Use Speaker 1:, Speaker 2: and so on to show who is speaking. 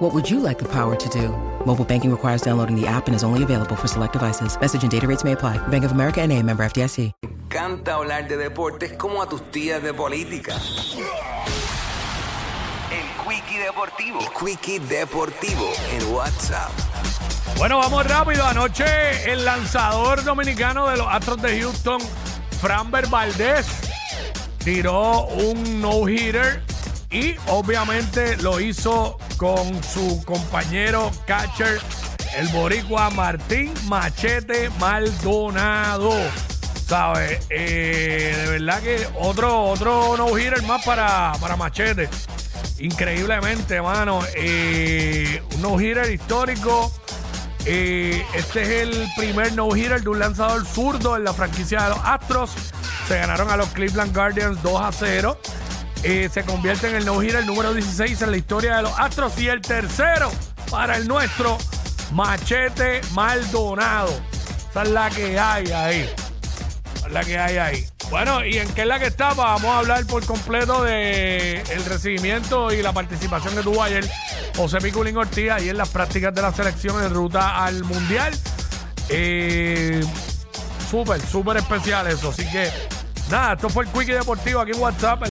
Speaker 1: What would you like the power to do? Mobile banking requires downloading the app and is only available for select devices. Message and data rates may apply. Bank of America and a member FDIC.
Speaker 2: encanta hablar de deportes como a tus tías de política. El Quickie Deportivo. El Quickie Deportivo en WhatsApp.
Speaker 3: Bueno, vamos rápido. Anoche el lanzador dominicano de los Astros de Houston, Framber Valdez, tiró un no-hitter y obviamente lo hizo con su compañero catcher, el boricua Martín Machete Maldonado. ¿Sabes? Eh, de verdad que otro, otro no-hitter más para, para Machete. Increíblemente, mano. Eh, un no-hitter histórico. Eh, este es el primer no-hitter de un lanzador zurdo en la franquicia de los Astros. Se ganaron a los Cleveland Guardians 2 a 0. Eh, se convierte en el no-hitter número 16 en la historia de los Astros y el tercero para el nuestro Machete Maldonado. Esa es la que hay ahí. Es la que hay ahí. Bueno, ¿y en qué es la que está? Vamos a hablar por completo de el recibimiento y la participación que tuvo ayer José Piculín Ortiz ahí en las prácticas de la selección en ruta al Mundial. Eh, súper, súper especial eso. Así que, nada, esto fue el Quickie Deportivo aquí en WhatsApp.